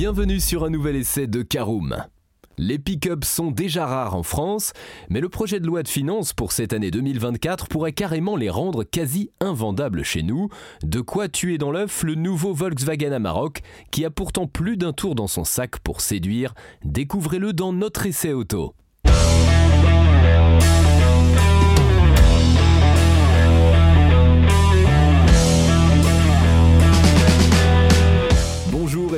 Bienvenue sur un nouvel essai de Caroom. Les pick-ups sont déjà rares en France, mais le projet de loi de finances pour cette année 2024 pourrait carrément les rendre quasi invendables chez nous. De quoi tuer dans l'œuf le nouveau Volkswagen Amarok, qui a pourtant plus d'un tour dans son sac pour séduire. Découvrez-le dans notre essai auto.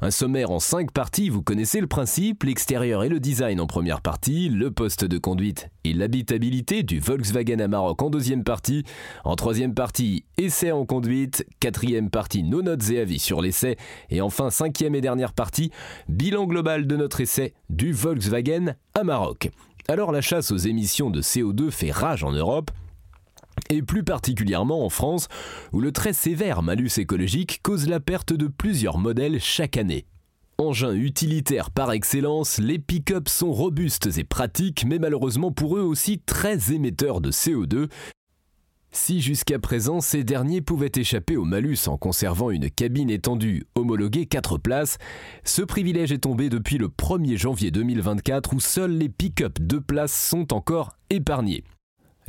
Un sommaire en 5 parties, vous connaissez le principe, l'extérieur et le design en première partie, le poste de conduite et l'habitabilité du Volkswagen Amarok en deuxième partie, en troisième partie, essai en conduite, quatrième partie, nos notes et avis sur l'essai, et enfin cinquième et dernière partie, bilan global de notre essai du Volkswagen Amarok. Alors la chasse aux émissions de CO2 fait rage en Europe, et plus particulièrement en France, où le très sévère malus écologique cause la perte de plusieurs modèles chaque année. Engins utilitaires par excellence, les pick-up sont robustes et pratiques, mais malheureusement pour eux aussi très émetteurs de CO2. Si jusqu'à présent ces derniers pouvaient échapper au malus en conservant une cabine étendue homologuée 4 places, ce privilège est tombé depuis le 1er janvier 2024 où seuls les pick-up 2 places sont encore épargnés.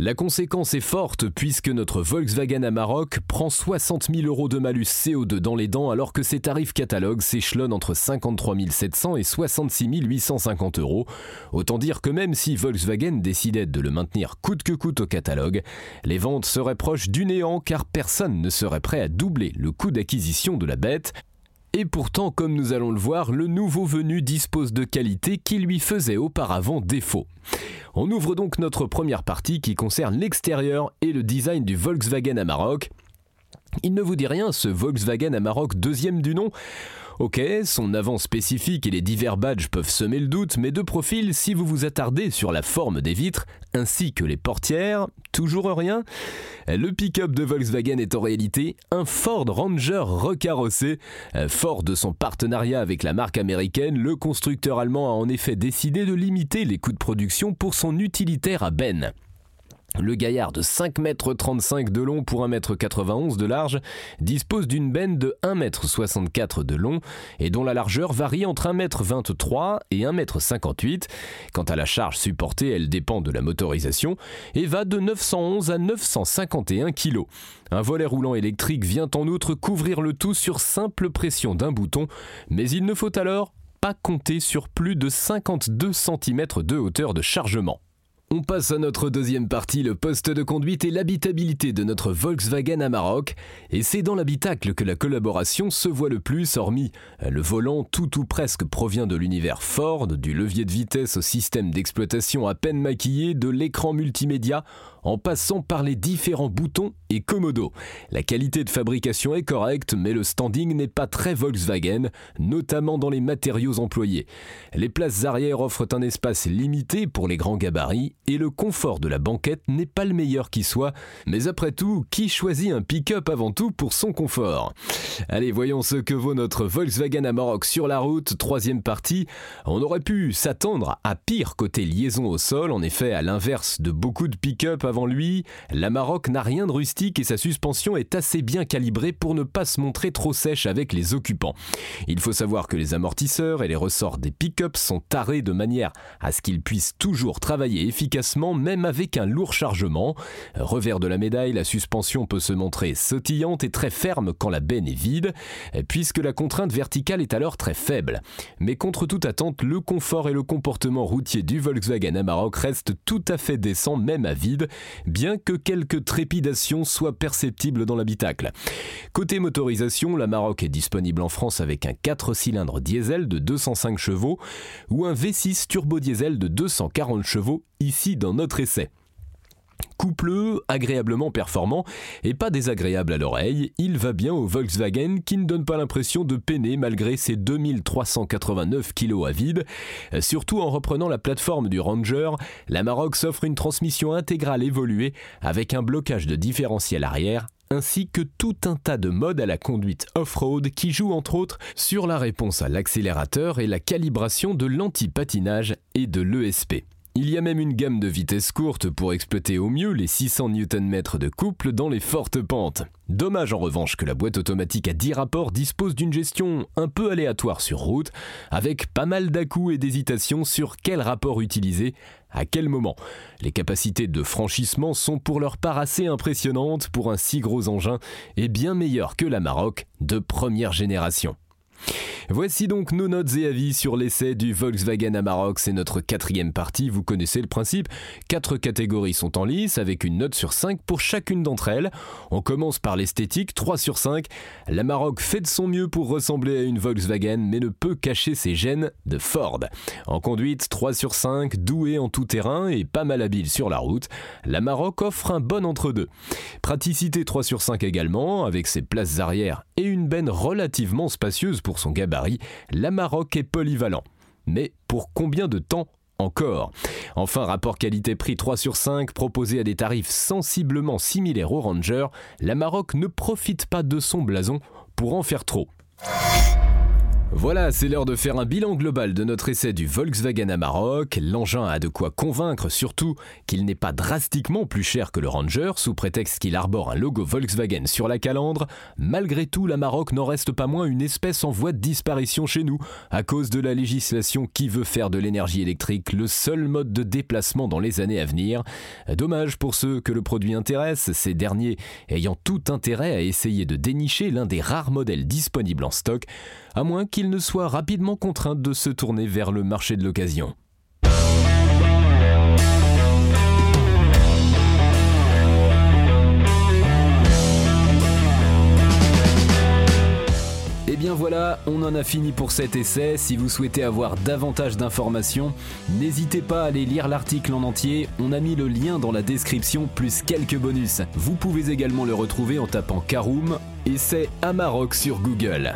La conséquence est forte puisque notre Volkswagen Amarok prend 60 000 euros de malus CO2 dans les dents alors que ses tarifs catalogue s'échelonnent entre 53 700 et 66 850 euros. Autant dire que même si Volkswagen décidait de le maintenir coûte que coûte au catalogue, les ventes seraient proches du néant car personne ne serait prêt à doubler le coût d'acquisition de la bête. Et pourtant, comme nous allons le voir, le nouveau venu dispose de qualités qui lui faisaient auparavant défaut. On ouvre donc notre première partie qui concerne l'extérieur et le design du Volkswagen Amarok. Il ne vous dit rien ce Volkswagen Amarok deuxième du nom Ok, son avant spécifique et les divers badges peuvent semer le doute, mais de profil, si vous vous attardez sur la forme des vitres, ainsi que les portières, toujours rien Le pick-up de Volkswagen est en réalité un Ford Ranger recarrossé. Fort de son partenariat avec la marque américaine, le constructeur allemand a en effet décidé de limiter les coûts de production pour son utilitaire à benne. Le gaillard de 5,35 m de long pour 1,91 m de large dispose d'une benne de 1,64 m de long et dont la largeur varie entre 1,23 m et 1,58 m. Quant à la charge supportée, elle dépend de la motorisation et va de 911 à 951 kg. Un volet roulant électrique vient en outre couvrir le tout sur simple pression d'un bouton, mais il ne faut alors pas compter sur plus de 52 cm de hauteur de chargement. On passe à notre deuxième partie, le poste de conduite et l'habitabilité de notre Volkswagen Amarok. Et c'est dans l'habitacle que la collaboration se voit le plus, hormis le volant, tout ou presque provient de l'univers Ford, du levier de vitesse au système d'exploitation à peine maquillé, de l'écran multimédia, en passant par les différents boutons et commodos. La qualité de fabrication est correcte, mais le standing n'est pas très Volkswagen, notamment dans les matériaux employés. Les places arrière offrent un espace limité pour les grands gabarits et le confort de la banquette n'est pas le meilleur qui soit. Mais après tout, qui choisit un pick-up avant tout pour son confort? Allez, voyons ce que vaut notre Volkswagen Amarok sur la route, troisième partie. On aurait pu s'attendre à pire côté liaison au sol, en effet, à l'inverse de beaucoup de pick-up avant lui, l'Amarok n'a rien de rustique et sa suspension est assez bien calibrée pour ne pas se montrer trop sèche avec les occupants. Il faut savoir que les amortisseurs et les ressorts des pick-up sont tarés de manière à ce qu'ils puissent toujours travailler efficacement même avec un lourd chargement. Revers de la médaille, la suspension peut se montrer sautillante et très ferme quand la benne est vide, puisque la contrainte verticale est alors très faible. Mais contre toute attente, le confort et le comportement routier du Volkswagen Amarok restent tout à fait décents même à vide, bien que quelques trépidations soient perceptibles dans l'habitacle. Côté motorisation, la Maroc est disponible en France avec un 4 cylindres diesel de 205 chevaux ou un V6 turbo diesel de 240 chevaux ici dans notre essai. Coupleux, agréablement performant et pas désagréable à l'oreille, il va bien au Volkswagen qui ne donne pas l'impression de peiner malgré ses 2389 kg à vide. Surtout en reprenant la plateforme du Ranger, la Maroc s'offre une transmission intégrale évoluée avec un blocage de différentiel arrière ainsi que tout un tas de modes à la conduite off-road qui jouent entre autres sur la réponse à l'accélérateur et la calibration de l'anti-patinage et de l'ESP. Il y a même une gamme de vitesses courtes pour exploiter au mieux les 600 Nm de couple dans les fortes pentes. Dommage en revanche que la boîte automatique à 10 rapports dispose d'une gestion un peu aléatoire sur route, avec pas mal dà et d'hésitations sur quel rapport utiliser, à quel moment. Les capacités de franchissement sont pour leur part assez impressionnantes pour un si gros engin et bien meilleures que la Maroc de première génération. Voici donc nos notes et avis sur l'essai du Volkswagen Amarok. C'est notre quatrième partie, vous connaissez le principe. Quatre catégories sont en lice avec une note sur 5 pour chacune d'entre elles. On commence par l'esthétique, 3 sur 5. L'Amarok fait de son mieux pour ressembler à une Volkswagen mais ne peut cacher ses gènes de Ford. En conduite, 3 sur 5, doué en tout terrain et pas mal habile sur la route. L'Amarok offre un bon entre-deux. Praticité 3 sur 5 également, avec ses places arrière et une benne relativement spacieuse son gabarit la Maroc est polyvalent. Mais pour combien de temps encore? Enfin, rapport qualité-prix 3 sur 5 proposé à des tarifs sensiblement similaires au Ranger, la Maroc ne profite pas de son blason pour en faire trop. Voilà, c'est l'heure de faire un bilan global de notre essai du Volkswagen Amarok. L'engin a de quoi convaincre, surtout qu'il n'est pas drastiquement plus cher que le Ranger, sous prétexte qu'il arbore un logo Volkswagen sur la calandre. Malgré tout, l'Amarok n'en reste pas moins une espèce en voie de disparition chez nous, à cause de la législation qui veut faire de l'énergie électrique le seul mode de déplacement dans les années à venir. Dommage pour ceux que le produit intéresse, ces derniers ayant tout intérêt à essayer de dénicher l'un des rares modèles disponibles en stock, à moins qu'il ne soit rapidement contraint de se tourner vers le marché de l'occasion. Et eh bien voilà, on en a fini pour cet essai. Si vous souhaitez avoir davantage d'informations, n'hésitez pas à aller lire l'article en entier. On a mis le lien dans la description plus quelques bonus. Vous pouvez également le retrouver en tapant Karoom, essai Amarok sur Google.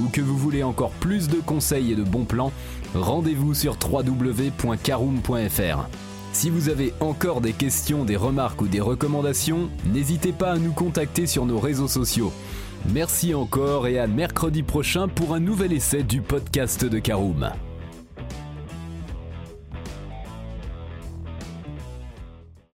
ou que vous voulez encore plus de conseils et de bons plans, rendez-vous sur www.caroom.fr. Si vous avez encore des questions, des remarques ou des recommandations, n'hésitez pas à nous contacter sur nos réseaux sociaux. Merci encore et à mercredi prochain pour un nouvel essai du podcast de Caroom.